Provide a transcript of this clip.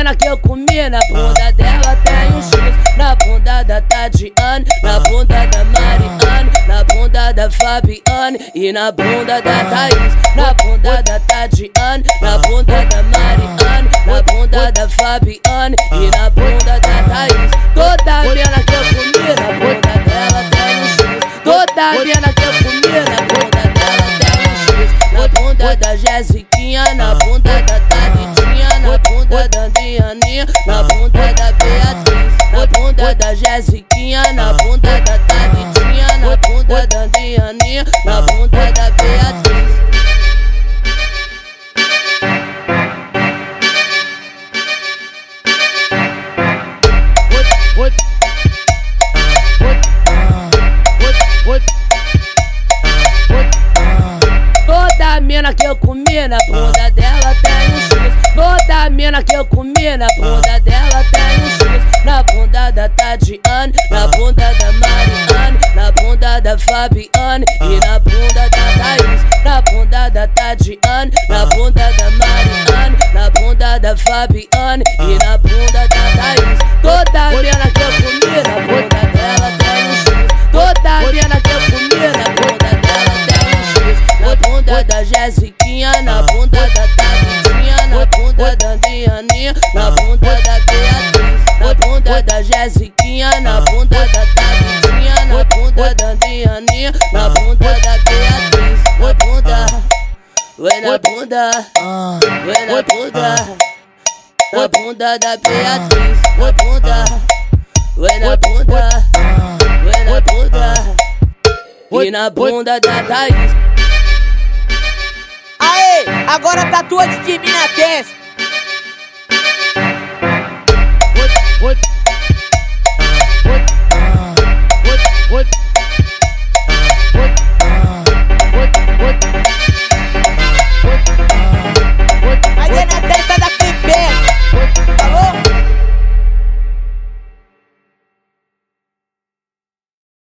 mina que eu comi na bunda dela tem um X. Na bunda da Tadiane, na bunda da Mariane Na bunda da Fabiane e na bunda da Thaís. Na bunda da Tadiane, na bunda da Mariane Na bunda da Fabiane e na bunda da Thaís. Toda mina que eu comi na bunda dela tem um X. Toda mina que eu comi na bunda dela tem um X. Na bunda da Jéssica na bunda da Beatriz, na bunda da Jessiquinha, na bunda da Taditinha, na bunda da Dianinha, na bunda da Beatriz. Toda mina que eu comi na bunda dela tem um X. Toda mina que eu comi na bunda dela tem um X. Na bunda da Tatiane, na bunda da Mariane, na bunda da Fabiane e na bunda da Thaís. Na bunda da Tatiane, na bunda da Mariane, na bunda da Fabiane e na bunda novinha na bunda da Beatriz. Oi bunda, oi na bunda, oi na bunda, na bunda da Beatriz. Oi bunda, oi na bunda, oi. Na bunda. E na bunda da Thaís. Aê, agora tá tua de mim na testa. What?